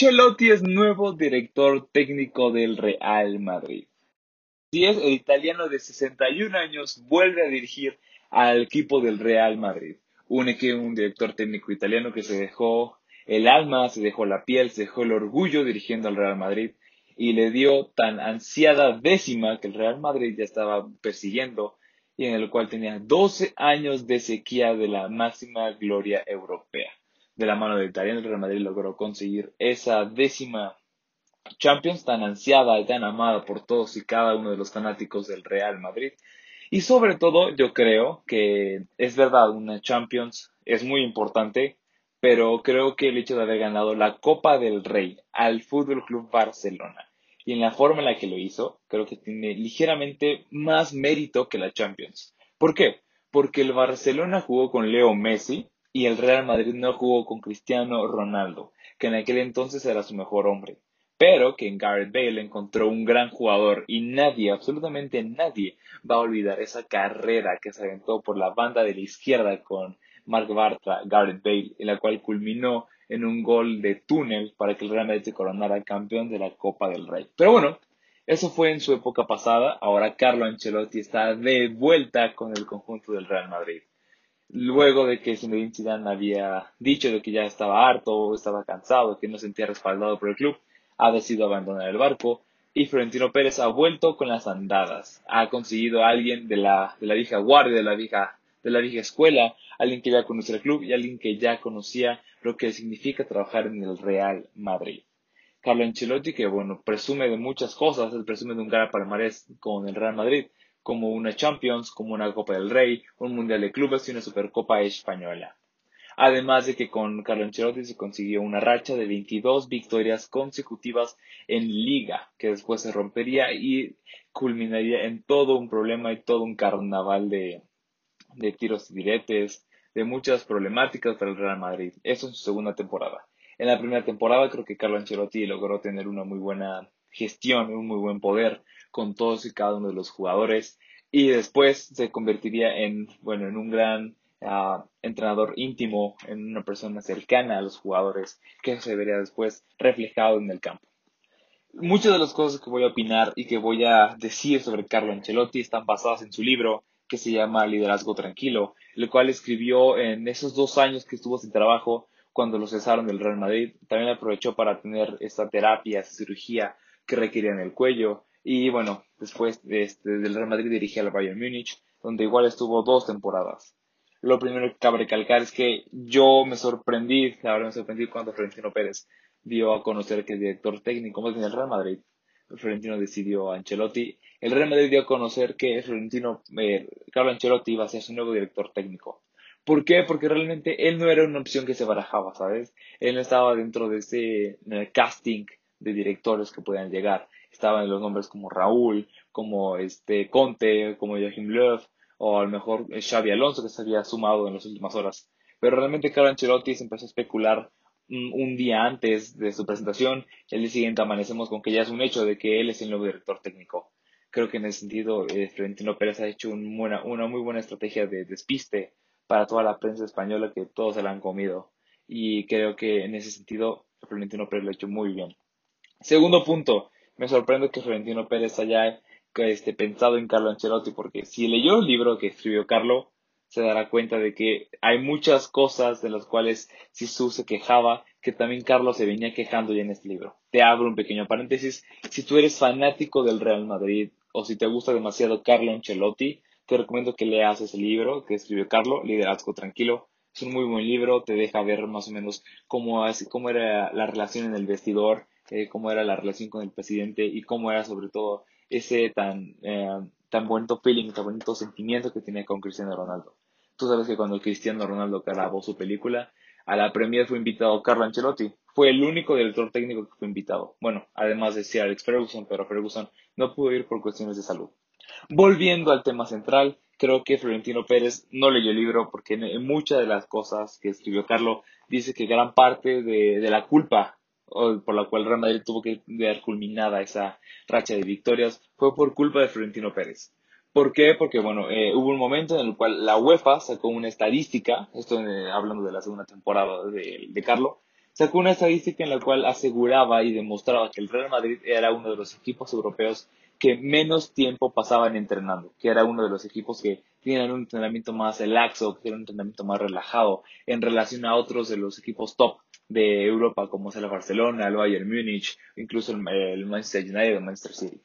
Ancelotti es nuevo director técnico del Real Madrid. Si es el italiano de 61 años, vuelve a dirigir al equipo del Real Madrid. Un, un director técnico italiano que se dejó el alma, se dejó la piel, se dejó el orgullo dirigiendo al Real Madrid y le dio tan ansiada décima que el Real Madrid ya estaba persiguiendo y en el cual tenía 12 años de sequía de la máxima gloria europea de la mano del italiano, el Real Madrid logró conseguir esa décima Champions tan ansiada y tan amada por todos y cada uno de los fanáticos del Real Madrid. Y sobre todo, yo creo que es verdad, una Champions es muy importante, pero creo que el hecho de haber ganado la Copa del Rey al Fútbol Club Barcelona y en la forma en la que lo hizo, creo que tiene ligeramente más mérito que la Champions. ¿Por qué? Porque el Barcelona jugó con Leo Messi, y el Real Madrid no jugó con Cristiano Ronaldo, que en aquel entonces era su mejor hombre, pero que en Gareth Bale encontró un gran jugador y nadie, absolutamente nadie, va a olvidar esa carrera que se aventó por la banda de la izquierda con Mark Bartra, Gareth Bale, en la cual culminó en un gol de túnel para que el Real Madrid se coronara campeón de la Copa del Rey. Pero bueno, eso fue en su época pasada, ahora Carlo Ancelotti está de vuelta con el conjunto del Real Madrid luego de que Zinedine Zidane había dicho de que ya estaba harto, estaba cansado, que no sentía respaldado por el club, ha decidido abandonar el barco y Florentino Pérez ha vuelto con las andadas. Ha conseguido a alguien de la, de la vieja guardia, de la vieja, de la vieja escuela, alguien que ya conocía el club y alguien que ya conocía lo que significa trabajar en el Real Madrid. Carlo Ancelotti, que bueno, presume de muchas cosas, él presume de un gran palmarés con el Real Madrid, como una Champions, como una Copa del Rey, un Mundial de Clubes y una Supercopa Española. Además de que con Carlo Ancelotti se consiguió una racha de 22 victorias consecutivas en liga, que después se rompería y culminaría en todo un problema y todo un carnaval de, tiros y diretes, de muchas problemáticas para el Real Madrid. Eso en su segunda temporada. En la primera temporada creo que Carlo Ancelotti logró tener una muy buena gestión, un muy buen poder con todos y cada uno de los jugadores y después se convertiría en, bueno, en un gran ah, entrenador íntimo, en una persona cercana a los jugadores que se vería después reflejado en el campo. Muchas de las cosas que voy a opinar y que voy a decir sobre Carlo Ancelotti están basadas en su libro que se llama Liderazgo Tranquilo, el cual escribió en esos dos años que estuvo sin trabajo cuando lo cesaron del Real Madrid. También aprovechó para tener esta terapia, esta cirugía que requería en el cuello y bueno, después este, del Real Madrid dirigía al Bayern Múnich, donde igual estuvo dos temporadas. Lo primero que cabe recalcar es que yo me sorprendí, la verdad me sorprendí cuando Florentino Pérez dio a conocer que el director técnico, más bien el Real Madrid, Florentino decidió a Ancelotti. El Real Madrid dio a conocer que Florentino, eh, Carlo Ancelotti iba a ser su nuevo director técnico. ¿Por qué? Porque realmente él no era una opción que se barajaba, ¿sabes? Él no estaba dentro de ese eh, casting de directores que podían llegar estaban los nombres como Raúl, como este Conte, como Joachim Löw, o a lo mejor Xavi Alonso que se había sumado en las últimas horas. Pero realmente Carlo Ancelotti se empezó a especular un, día antes de su presentación el día siguiente amanecemos con que ya es un hecho de que él es el nuevo director técnico. Creo que en ese sentido eh, Florentino Pérez ha hecho una muy buena estrategia de despiste para toda la prensa española que todos se la han comido. Y creo que en ese sentido Florentino Pérez lo ha hecho muy bien. Segundo punto, me sorprende que Florentino Pérez haya este, pensado en Carlo Ancelotti, porque si leyó el libro que escribió Carlo, se dará cuenta de que hay muchas cosas de las cuales Sisu se quejaba, que también Carlos se venía quejando ya en este libro. Te abro un pequeño paréntesis. Si tú eres fanático del Real Madrid o si te gusta demasiado Carlo Ancelotti, te recomiendo que leas ese libro que escribió Carlo, Liderazgo Tranquilo. Es un muy buen libro, te deja ver más o menos cómo, cómo era la relación en el vestidor, eh, cómo era la relación con el presidente y cómo era sobre todo ese tan, eh, tan bonito feeling, tan bonito sentimiento que tenía con Cristiano Ronaldo. Tú sabes que cuando Cristiano Ronaldo grabó su película, a la premier fue invitado Carlo Ancelotti. Fue el único director técnico que fue invitado. Bueno, además de Sir Alex Ferguson, pero Ferguson no pudo ir por cuestiones de salud. Volviendo al tema central, creo que Florentino Pérez no leyó el libro porque en muchas de las cosas que escribió Carlo dice que gran parte de, de la culpa por la cual Real Madrid tuvo que ver culminada esa racha de victorias, fue por culpa de Florentino Pérez. ¿Por qué? Porque, bueno, eh, hubo un momento en el cual la UEFA sacó una estadística, esto eh, hablando de la segunda temporada de, de Carlo, sacó una estadística en la cual aseguraba y demostraba que el Real Madrid era uno de los equipos europeos que menos tiempo pasaban entrenando, que era uno de los equipos que tenían un entrenamiento más laxo, que tenían un entrenamiento más relajado en relación a otros de los equipos top de Europa, como es el Barcelona, el Bayern Múnich, incluso el, Manchester United o Manchester City.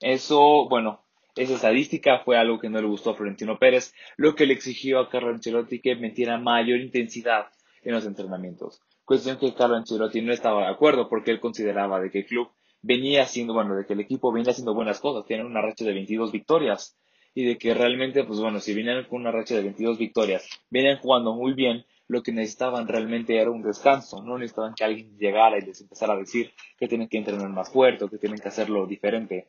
Eso, bueno, esa estadística fue algo que no le gustó a Florentino Pérez, lo que le exigió a Carlo Ancelotti que metiera mayor intensidad en los entrenamientos. Cuestión que Carlo Ancelotti no estaba de acuerdo porque él consideraba de que el club venía haciendo, bueno, de que el equipo venía haciendo buenas cosas, tienen una racha de 22 victorias y de que realmente, pues bueno, si venían con una racha de 22 victorias, venían jugando muy bien, lo que necesitaban realmente era un descanso, no necesitaban que alguien llegara y les empezara a decir que tienen que entrenar más fuerte que tienen que hacerlo diferente.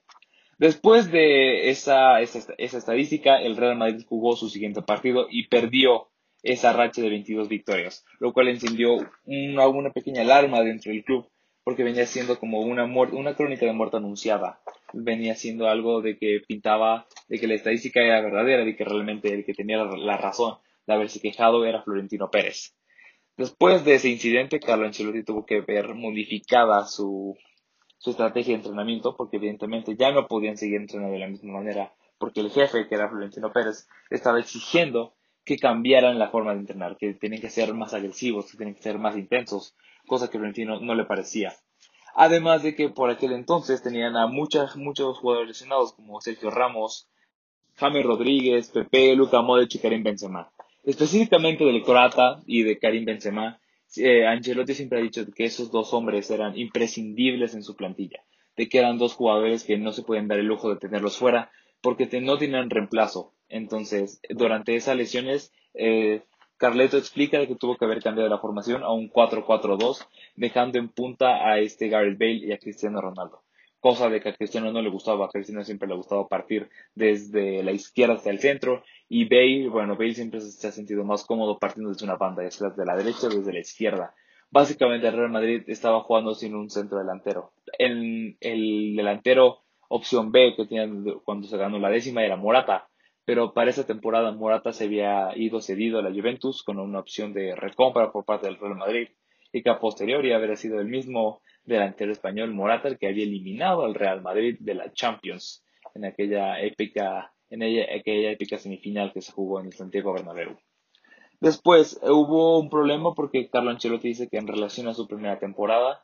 Después de esa, esa, esa estadística, el Real Madrid jugó su siguiente partido y perdió esa racha de 22 victorias, lo cual encendió una, pequeña alarma dentro del club porque venía siendo como una, una crónica de muerte anunciada. Venía siendo algo de que pintaba de que la estadística era verdadera, de que realmente el que tenía la, razón de haberse quejado era Florentino Pérez. Después de ese incidente, Carlo Ancelotti tuvo que ver modificada su, su estrategia de entrenamiento, porque evidentemente ya no podían seguir entrenando de la misma manera, porque el jefe, que era Florentino Pérez, estaba exigiendo que cambiaran la forma de entrenar, que tenían que ser más agresivos, que tenían que ser más intensos, cosa que Florentino no le parecía. Además de que por aquel entonces tenían a muchas, muchos jugadores lesionados como Sergio Ramos, James Rodríguez, Pepe, Luca Modric y Karim Benzema. Específicamente del Croata y de Karim Benzema, eh, Ancelotti siempre ha dicho que esos dos hombres eran imprescindibles en su plantilla, de que eran dos jugadores que no se pueden dar el lujo de tenerlos fuera porque no tenían reemplazo. Entonces, durante esas lesiones, eh, Carleto explica que tuvo que haber cambiado la formación a un 4-4-2, dejando en punta a este Gareth Bale y a Cristiano Ronaldo. Cosa de que a Cristiano no le gustaba, a Cristiano siempre le gustaba partir desde la izquierda hacia el centro y Bale, bueno, Bale siempre se ha sentido más cómodo partiendo desde una banda, ya sea desde la derecha o desde la izquierda. Básicamente el Real Madrid estaba jugando sin un centro delantero. El, el delantero opción B que tenían cuando se ganó la décima era Morata, pero para esa temporada Morata se había ido cedido a la Juventus con una opción de recompra por parte del Real Madrid y que a posteriori habría sido el mismo delantero español Morata que había eliminado al Real Madrid de la Champions en aquella épica en aquella épica semifinal que se jugó en el Santiago Bernabéu. Después hubo un problema porque Carlo Ancelotti dice que en relación a su primera temporada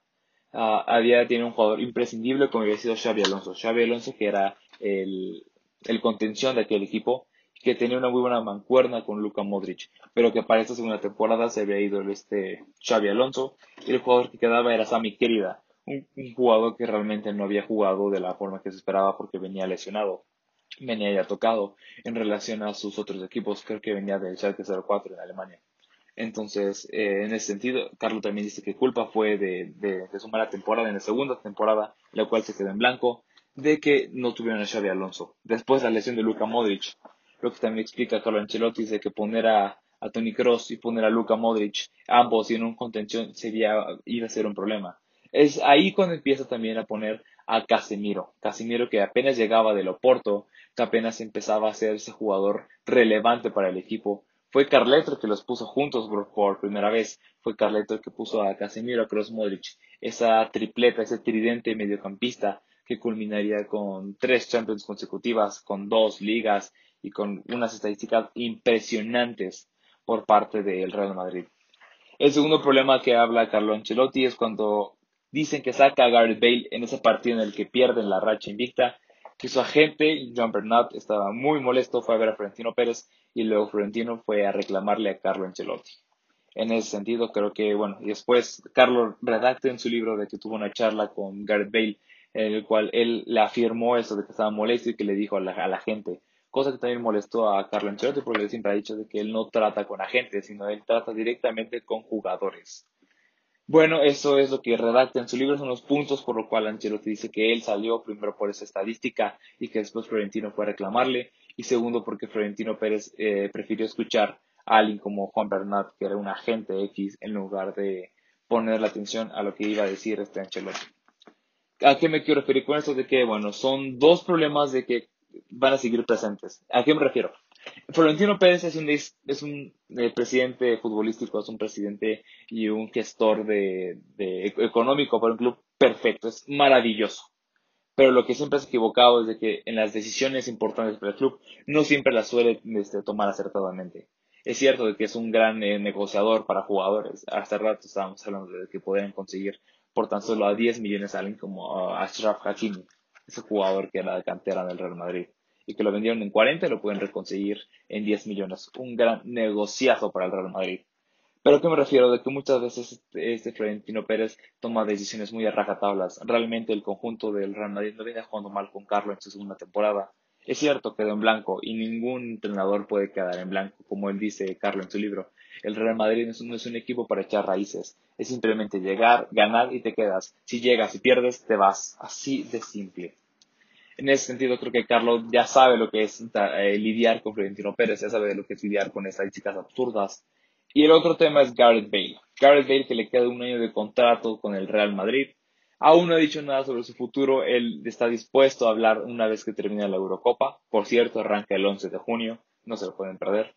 uh, había tiene un jugador imprescindible como había sido Xavi Alonso. Xavi Alonso que era el el contención de aquel equipo, que tenía una muy buena mancuerna con Luka Modric, pero que para esta segunda temporada se había ido este Xavi Alonso y el jugador que quedaba era Sami Querida, un, jugador que realmente no había jugado de la forma que se esperaba porque venía lesionado, venía ya tocado en relación a sus otros equipos, creo que venía del Schalke 04 en Alemania. Entonces, eh, en ese sentido, Carlos también dice que culpa fue de, de, de su mala temporada en la segunda temporada, la cual se quedó en blanco, de que no tuvieron a Xavi Alonso. Después la lesión de Luka Modric, lo que también explica Carlo Ancelotti de que poner a, a Tony Cross y poner a Luka Modric, ambos en un contención, sería, iba a ser un problema. Es ahí cuando empieza también a poner a Casemiro. Casemiro que apenas llegaba del Oporto, que apenas empezaba a ser ese jugador relevante para el equipo. Fue Carleto que los puso juntos por, primera vez. Fue Carleto que puso a Casemiro, a Cross Modric. Esa tripleta, ese tridente mediocampista que culminaría con tres Champions consecutivas, con dos ligas y con unas estadísticas impresionantes por parte del Real Madrid. El segundo problema que habla Carlo Ancelotti es cuando dicen que saca a Gareth Bale en ese partido en el que pierden la racha invicta, que su agente, John Bernat, estaba muy molesto, fue a ver a Florentino Pérez y luego Florentino fue a reclamarle a Carlo Ancelotti. En ese sentido, creo que, bueno, y después Carlo redacta en su libro de que tuvo una charla con Gareth Bale en el cual él le afirmó eso de que estaba molesto y que le dijo a la, gente, cosa que también molestó a Carlo Ancelotti porque él siempre ha dicho de que él no trata con agentes, sino él trata directamente con jugadores. Bueno, eso es lo que redacta en su libro, son los puntos por los cuales Ancelotti dice que él salió primero por esa estadística y que después Florentino fue a reclamarle, y segundo porque Florentino Pérez eh, prefirió escuchar a alguien como Juan Bernat, que era un agente X, en lugar de poner la atención a lo que iba a decir este Ancelotti. ¿A qué me quiero referir con esto? De que, bueno, son dos problemas de que van a seguir presentes. ¿A qué me refiero? Florentino Pérez es un, es un eh, presidente futbolístico, es un presidente y un gestor de, de, económico para un club perfecto, es maravilloso. Pero lo que siempre es equivocado es de que en las decisiones importantes para el club no siempre las suele este, tomar acertadamente. Es cierto de que es un gran eh, negociador para jugadores. Hace rato estábamos hablando de que podrían conseguir por tan solo a 10 millones a alguien como Ashraf Hakimi, ese jugador que era de cantera del Real Madrid y que lo vendieron en 40 y lo pueden reconseguir en 10 millones. Un gran negociazo para el Real Madrid. Pero ¿qué me refiero? De que muchas veces este, este Florentino Pérez toma decisiones muy a rajatablas. Realmente el conjunto del Real Madrid no viene jugando mal con Carlos en su segunda temporada. Es cierto, quedó en blanco y ningún entrenador puede quedar en blanco, como él dice Carlos en su libro. El Real Madrid no es un equipo para echar raíces. Es simplemente llegar, ganar y te quedas. Si llegas y pierdes, te vas. Así de simple en ese sentido creo que Carlos ya sabe lo que es eh, lidiar con Florentino Pérez, ya sabe lo que es lidiar con estadísticas absurdas. Y el otro tema es Gareth Bale. Gareth Bale que le queda un año de contrato con el Real Madrid. Aún no ha dicho nada sobre su futuro. Él está dispuesto a hablar una vez que termine la Eurocopa. Por cierto, arranca el 11 de junio. No se lo pueden perder.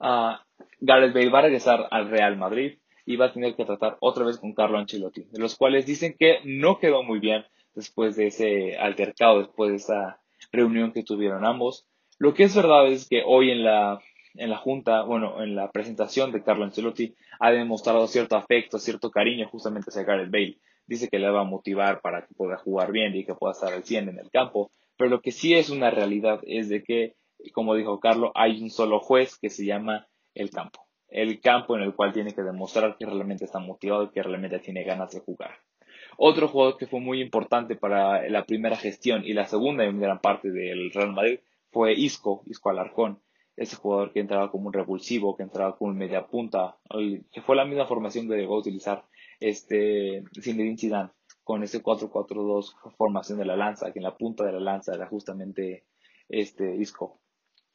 Uh, Gareth Bale va a regresar al Real Madrid y va a tener que tratar otra vez con Carlo Ancelotti, de los cuales dicen que no quedó muy bien después de ese altercado, después de esa reunión que tuvieron ambos. Lo que es verdad es que hoy en la, en la junta, bueno, en la presentación de Carlo Ancelotti, ha demostrado cierto afecto, cierto cariño justamente hacia Gareth Bale. Dice que le va a motivar para que pueda jugar bien y que pueda estar al 100 en el campo. Pero lo que sí es una realidad es de que, como dijo Carlo, hay un solo juez que se llama el campo. El campo en el cual tiene que demostrar que realmente está motivado y que realmente tiene ganas de jugar. Otro jugador que fue muy importante para la primera gestión y la segunda en gran parte del Real Madrid fue Isco, Isco Alarcón. Ese jugador que entraba como un revulsivo, que entraba como un media punta, que fue la misma formación que llegó a utilizar este Zinedine Zidane con ese 4-4-2 formación de la lanza, que en la punta de la lanza era justamente este Isco.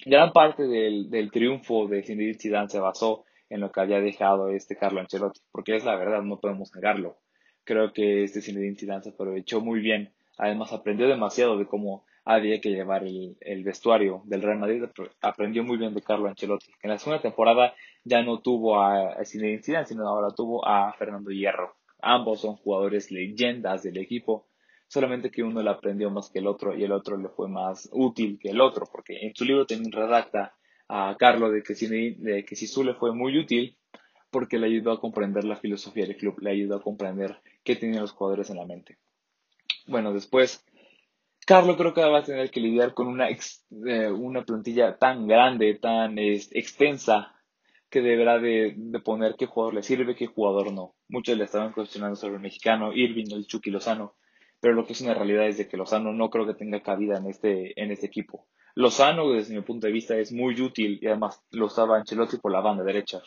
Gran parte del, del triunfo de Zinedine Zidane se basó en lo que había dejado este Carlo Ancelotti, porque es la verdad, no podemos negarlo creo que este Zinedine Zidane se aprovechó muy bien. Además, aprendió demasiado de cómo había que llevar el, vestuario del Real Madrid. Aprendió muy bien de Carlo Ancelotti. En la segunda temporada ya no tuvo a, a Zinedine Zidane, sino ahora tuvo a Fernando Hierro. Ambos son jugadores leyendas del equipo, solamente que uno le aprendió más que el otro y el otro le fue más útil que el otro, porque en su libro también redacta a Carlo de que, de que le fue muy útil porque le ayudó a comprender la filosofía del club, le ayudó a comprender qué tenían los jugadores en la mente. Bueno, después, Carlos creo que va a tener que lidiar con una, eh, una plantilla tan grande, tan extensa, que deberá de, poner qué jugador le sirve, qué jugador no. Muchos le estaban cuestionando sobre el mexicano, Irving, el Chucky Lozano, pero lo que es una realidad es de que Lozano no creo que tenga cabida en este, en este equipo. Lozano, desde mi punto de vista, es muy útil y además lo estaba Ancelotti por la banda derecha.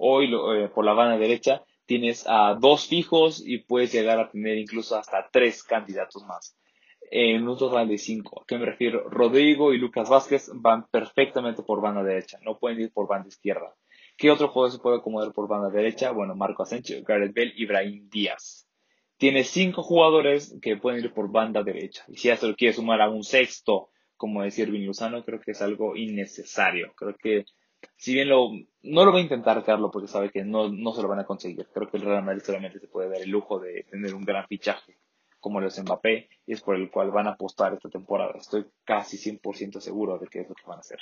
Hoy eh, por la banda derecha tienes a dos fijos y puedes llegar a tener incluso hasta tres candidatos más. En un total de cinco. ¿A qué me refiero? Rodrigo y Lucas Vázquez van perfectamente por banda derecha, no pueden ir por banda izquierda. ¿Qué otro jugador se puede acomodar por banda derecha? Bueno, Marco Asensio, Gareth Bell y Ibrahim Díaz. Tienes cinco jugadores que pueden ir por banda derecha. Y si se lo quieres sumar a un sexto, como decir Vin Luzano, creo que es algo innecesario. Creo que si bien lo, no lo va a intentar Carlos porque sabe que no, no se lo van a conseguir. Creo que el Real Madrid solamente se puede dar el lujo de tener un gran fichaje como lo es Mbappé y es por el cual van a apostar esta temporada. Estoy casi 100% seguro de que es lo que van a hacer.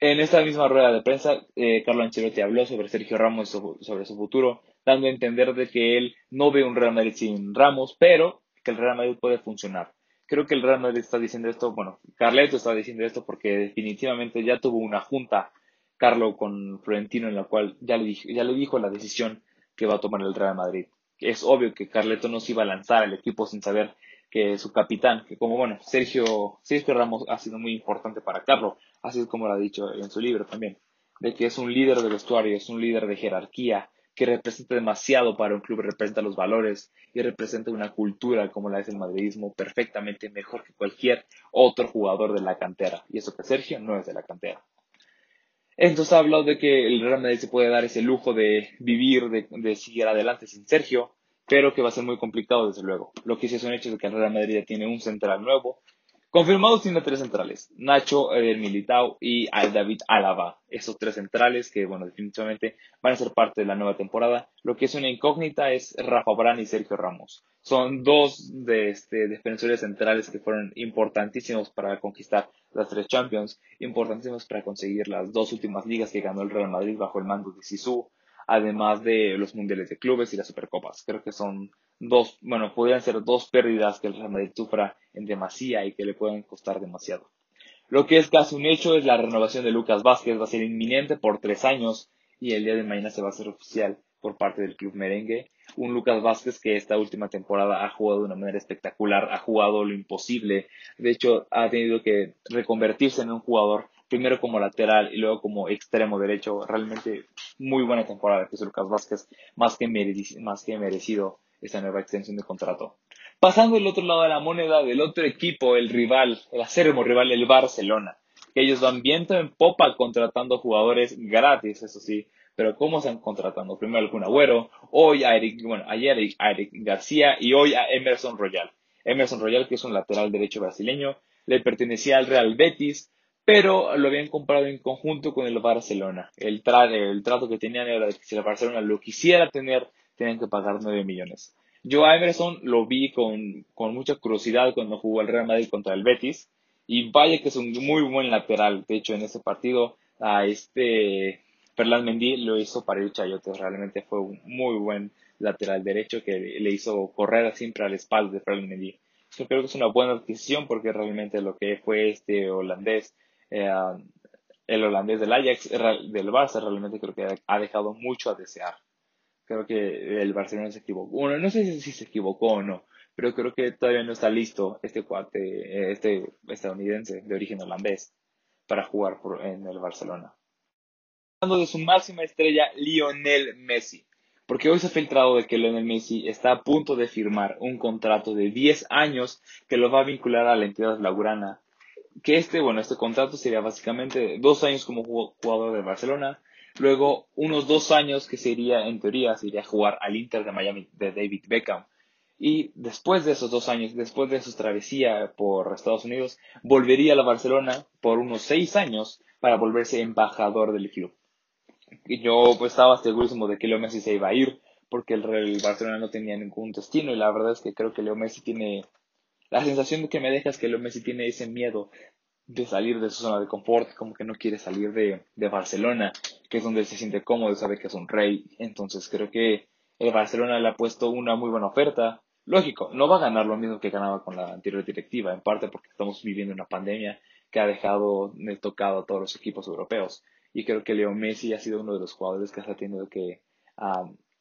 En esta misma rueda de prensa, eh, Carlo Ancelotti habló sobre Sergio Ramos, sobre su futuro, dando a entender de que él no ve un Real Madrid sin Ramos, pero que el Real Madrid puede funcionar creo que el Real Madrid está diciendo esto, bueno, Carleto está diciendo esto porque definitivamente ya tuvo una junta, Carlo, con Florentino, en la cual ya le, dijo, ya le dijo la decisión que va a tomar el Real Madrid. Es obvio que Carleto no se iba a lanzar al equipo sin saber que su capitán, que como bueno, Sergio, Sergio Ramos ha sido muy importante para Carlo, así como lo ha dicho en su libro también, de que es un líder de vestuario, es un líder de jerarquía, que representa demasiado para un club, representa los valores y representa una cultura como la es el madridismo perfectamente mejor que cualquier otro jugador de la cantera. Y eso que Sergio no es de la cantera. Entonces ha hablado de que el Real Madrid se puede dar ese lujo de vivir, de, seguir adelante sin Sergio, pero que va a ser muy complicado desde luego. Lo que sí es un hecho es que el Real Madrid ya tiene un central nuevo, Confirmados tiene tres centrales, Nacho, Eder Militao y David Alaba. Esos tres centrales que, bueno, definitivamente van a ser parte de la nueva temporada. Lo que es una incógnita es Rafa Brán y Sergio Ramos. Son dos de, este, defensores centrales que fueron importantísimos para conquistar las tres Champions, importantísimos para conseguir las dos últimas ligas que ganó el Real Madrid bajo el mando de Sisu, además de los mundiales de clubes y las supercopas. Creo que son dos, bueno, podrían ser dos pérdidas que el Real Madrid sufra en demasía y que le pueden costar demasiado. Lo que es casi un hecho es la renovación de Lucas Vázquez, va a ser inminente por tres años y el día de mañana se va a hacer oficial por parte del club merengue. Un Lucas Vázquez que esta última temporada ha jugado de una manera espectacular, ha jugado lo imposible. De hecho, ha tenido que reconvertirse en un jugador primero como lateral y luego como extremo derecho. Realmente muy buena temporada que es Lucas Vázquez, más que, más que merecido esta nueva extensión de contrato. Pasando del otro lado de la moneda, del otro equipo, el rival, el acérrimo rival, el Barcelona, que ellos van viento en popa contratando jugadores gratis, eso sí, pero ¿cómo están contratando? Primero el Agüero, hoy a Eric, bueno, ayer a Eric García y hoy a Emerson Royal. Emerson Royal, que es un lateral derecho brasileño, le pertenecía al Real Betis, pero lo habían comprado en conjunto con el Barcelona. El, el trato que tenían era que si el Barcelona lo quisiera tener, tenían que pagar 9 millones. Yo a Emerson lo vi con, con mucha curiosidad cuando jugó el Real Madrid contra el Betis, y vaya que es un muy buen lateral. De hecho, en ese partido, a este Ferland Mendy lo hizo para el Chayote. Realmente fue un muy buen lateral derecho que le hizo correr siempre al espalda de Ferland Mendy. Yo creo que es una buena adquisición porque realmente lo que fue este holandés eh, el holandés del Ajax, del Barça, realmente creo que ha dejado mucho a desear. Creo que el Barcelona se equivocó. Bueno, no sé si se equivocó o no, pero creo que todavía no está listo este cuate, este estadounidense de origen holandés para jugar por, en el Barcelona. Hablando de su máxima estrella, Lionel Messi. Porque hoy se ha filtrado de que Lionel Messi está a punto de firmar un contrato de 10 años que lo va a vincular a la entidad laurana que este, bueno, este contrato sería básicamente dos años como jugador de Barcelona, luego unos dos años que sería, en teoría, sería jugar al Inter de Miami de David Beckham. Y después de esos dos años, después de su travesía por Estados Unidos, volvería a la Barcelona por unos seis años para volverse embajador del club. Y yo pues, estaba segurísimo de que Leo Messi se iba a ir, porque el, el Barcelona no tenía ningún destino, y la verdad es que creo que Leo Messi tiene la sensación que me deja es que Leo Messi tiene ese miedo de salir de su zona de confort, como que no quiere salir de, de Barcelona, que es donde se siente cómodo, sabe que es un rey. Entonces creo que el Barcelona le ha puesto una muy buena oferta. Lógico, no va a ganar lo mismo que ganaba con la anterior directiva, en parte porque estamos viviendo una pandemia que ha dejado tocado a todos los equipos europeos. Y creo que Leo Messi ha sido uno de los jugadores que ha tenido que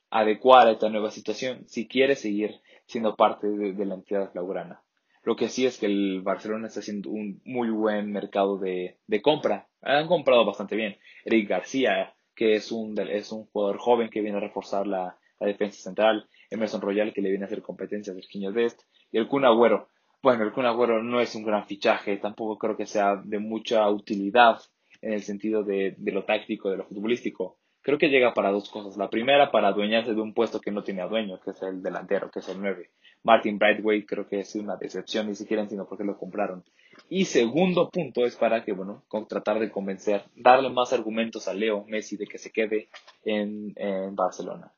adecuar a esta nueva situación si quiere seguir siendo parte de, de la entidad laurana. Lo que sí es que el Barcelona está haciendo un muy buen mercado de, de compra. Han comprado bastante bien. Eric García, que es un, es un jugador joven que viene a reforzar la, la defensa central. Emerson Royal, que le viene a hacer competencia a Virginia Dest. Y el Kun Agüero. Bueno, el Kun Agüero no es un gran fichaje. Tampoco creo que sea de mucha utilidad en el sentido de, de lo táctico, de lo futbolístico. Creo que llega para dos cosas. La primera, para adueñarse de un puesto que no tiene dueño, que es el delantero, que es el 9. Martin Brightway creo que es una decepción, ni siquiera entiendo por qué lo compraron. Y segundo punto es para que, bueno, tratar de convencer, darle más argumentos a Leo Messi de que se quede en, Barcelona.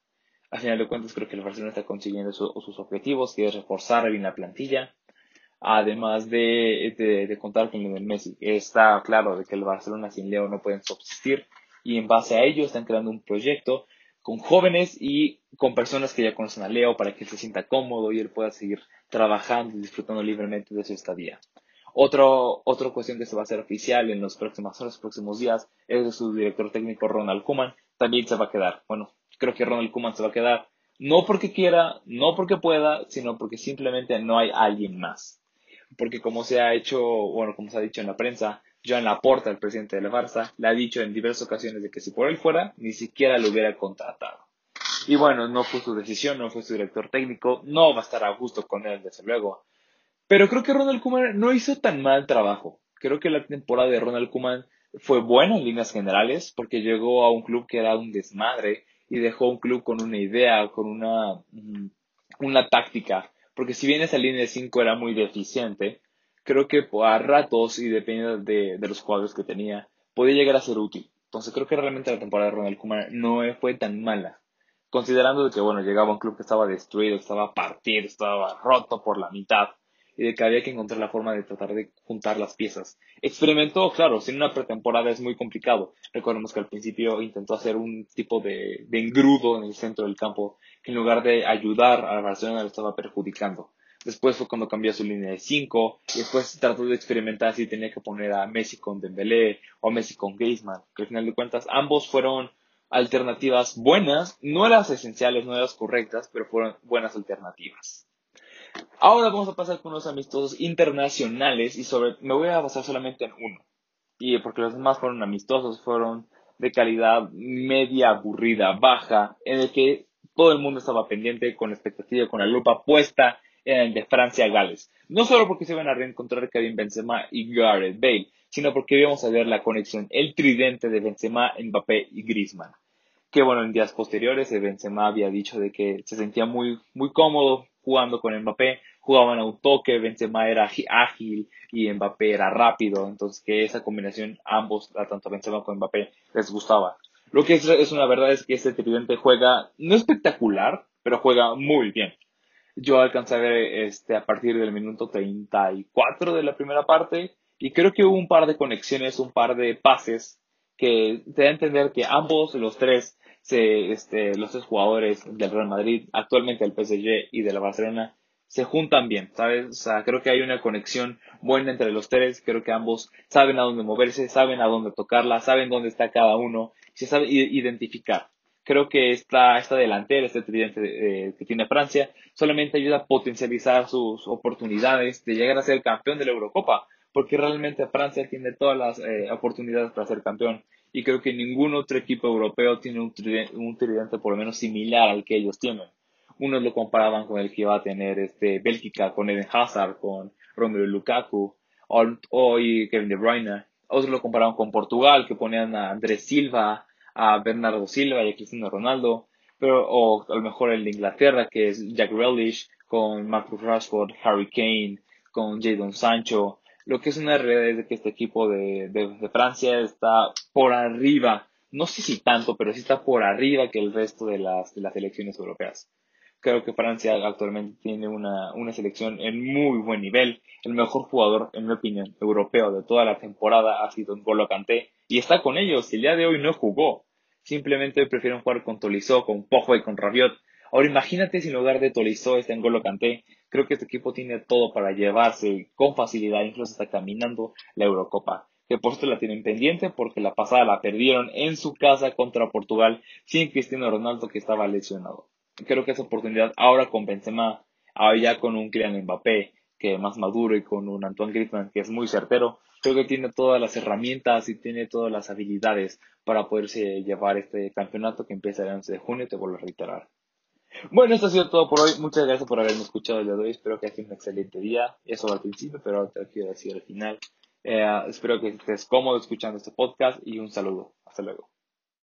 Al final de cuentas, creo que el Barcelona está consiguiendo sus objetivos, que es reforzar bien la plantilla, además de, de, contar con Lionel Messi. Está claro de que el Barcelona sin Leo no pueden subsistir y en base a ello están creando un proyecto con jóvenes y con personas que ya conocen a Leo para que él se sienta cómodo y él pueda seguir trabajando y disfrutando libremente de su estadía. Otro, otra cuestión que se va a hacer oficial en los próximos, los próximos días es de su director técnico Ronald Kuman. También se va a quedar. Bueno, creo que Ronald Kuman se va a quedar no porque quiera, no porque pueda, sino porque simplemente no hay alguien más. Porque como se ha hecho, bueno, como se ha dicho en la prensa, Joan Laporta, el presidente de la Barça, le ha dicho en diversas ocasiones de que si por él fuera, ni siquiera lo hubiera contratado. Y bueno, no fue su decisión, no fue su director técnico, no va a estar a gusto con él, desde luego. Pero creo que Ronald Koeman no hizo tan mal trabajo. Creo que la temporada de Ronald Koeman fue buena en líneas generales, porque llegó a un club que era un desmadre y dejó un club con una idea, con una, mm, una táctica. Porque si bien esa línea de 5 era muy deficiente, creo que a ratos y dependiendo de, de los jugadores que tenía, podía llegar a ser útil. Entonces creo que realmente la temporada de Ronald Koeman no fue tan mala. Considerando que, bueno, llegaba un club que estaba destruido, estaba partido, estaba roto por la mitad y de que había que encontrar la forma de tratar de juntar las piezas. Experimentó, claro, sin una pretemporada es muy complicado. Recordemos que al principio intentó hacer un tipo de, de engrudo en el centro del campo que en lugar de ayudar a Barcelona le estaba perjudicando. Después fue cuando cambió su línea de 5 y después trató de experimentar si tenía que poner a Messi con Dembélé o Messi con Griezmann, que al final de cuentas ambos fueron alternativas buenas, no las esenciales, no las correctas, pero fueron buenas alternativas. Ahora vamos a pasar con unos amistosos internacionales y sobre, me voy a basar solamente en uno. Y porque los demás fueron amistosos, fueron de calidad media, aburrida, baja, en el que todo el mundo estaba pendiente, con expectativa, con la lupa puesta el de Francia-Gales. No solo porque se iban a reencontrar Kevin Benzema y Gareth Bale, sino porque íbamos a ver la conexión, el tridente de Benzema, Mbappé y Griezmann. Que bueno, en días posteriores Benzema había dicho de que se sentía muy, muy cómodo jugando con Mbappé, jugaban a un toque, Benzema era ágil y Mbappé era rápido, entonces que esa combinación ambos, tanto Benzema como Mbappé, les gustaba. Lo que es, una verdad es que este tridente juega, no espectacular, pero juega muy bien. Yo alcancé a ver este, a partir del minuto 34 de la primera parte y creo que hubo un par de conexiones, un par de pases que te da a entender que ambos, los tres, se, este, los tres jugadores del Real Madrid, actualmente del PSG y de la Barcelona, se juntan bien, ¿sabes? O sea, creo que hay una conexión buena entre los tres, creo que ambos saben a dónde moverse, saben a dónde tocarla, saben dónde está cada uno, se sabe identificar. Creo que esta, esta delantera, este tridente eh, que tiene Francia, solamente ayuda a potencializar sus oportunidades de llegar a ser campeón de la Eurocopa, porque realmente Francia tiene todas las eh, oportunidades para ser campeón y creo que ningún otro equipo europeo tiene un tridente, por lo menos similar al que ellos tienen. Unos lo comparaban con el que iba a tener este Bélgica, con Eden Hazard, con Romelu Lukaku, o, y Kevin De Bruyne. Otros lo comparaban con Portugal, que ponían a Andrés Silva, a Bernardo Silva y a Cristiano Ronaldo. Pero, o a lo mejor el de Inglaterra, que es Jack Relish, con Marcus Rashford, Harry Kane, con Jadon Sancho, lo que es una realidad es que este equipo de, de, Francia está por arriba, no sé si tanto, pero sí está por arriba que el resto de las, de las selecciones europeas. Creo que Francia actualmente tiene una, una selección en muy buen nivel. El mejor jugador, en mi opinión, europeo de toda la temporada ha sido N'Golo Kanté y está con ellos. El día de hoy no jugó. Simplemente prefieren jugar con Tolisso, con Pojo y con Rabiot. Ahora imagínate si en lugar de Tolisso está N'Golo Kanté creo que este equipo tiene todo para llevarse con facilidad, incluso está caminando la Eurocopa. Que por esto la tienen pendiente porque la pasada la perdieron en su casa contra Portugal sin Cristiano Ronaldo que estaba lesionado. Creo que esa oportunidad ahora con Benzema, ahora ya con un Kylian Mbappé que es más maduro y con un Antoine Griezmann que es muy certero, creo que tiene todas las herramientas y tiene todas las habilidades para poderse llevar este campeonato que empieza el 11 de junio, te vuelvo a reiterar. Bueno, esto ha sido todo por hoy. Muchas gracias por haberme escuchado el día. Espero que haya sido un excelente día. Eso al principio, pero ahora te quiero decir al final. Eh, espero que estés cómodo escuchando este podcast y un saludo. Hasta luego.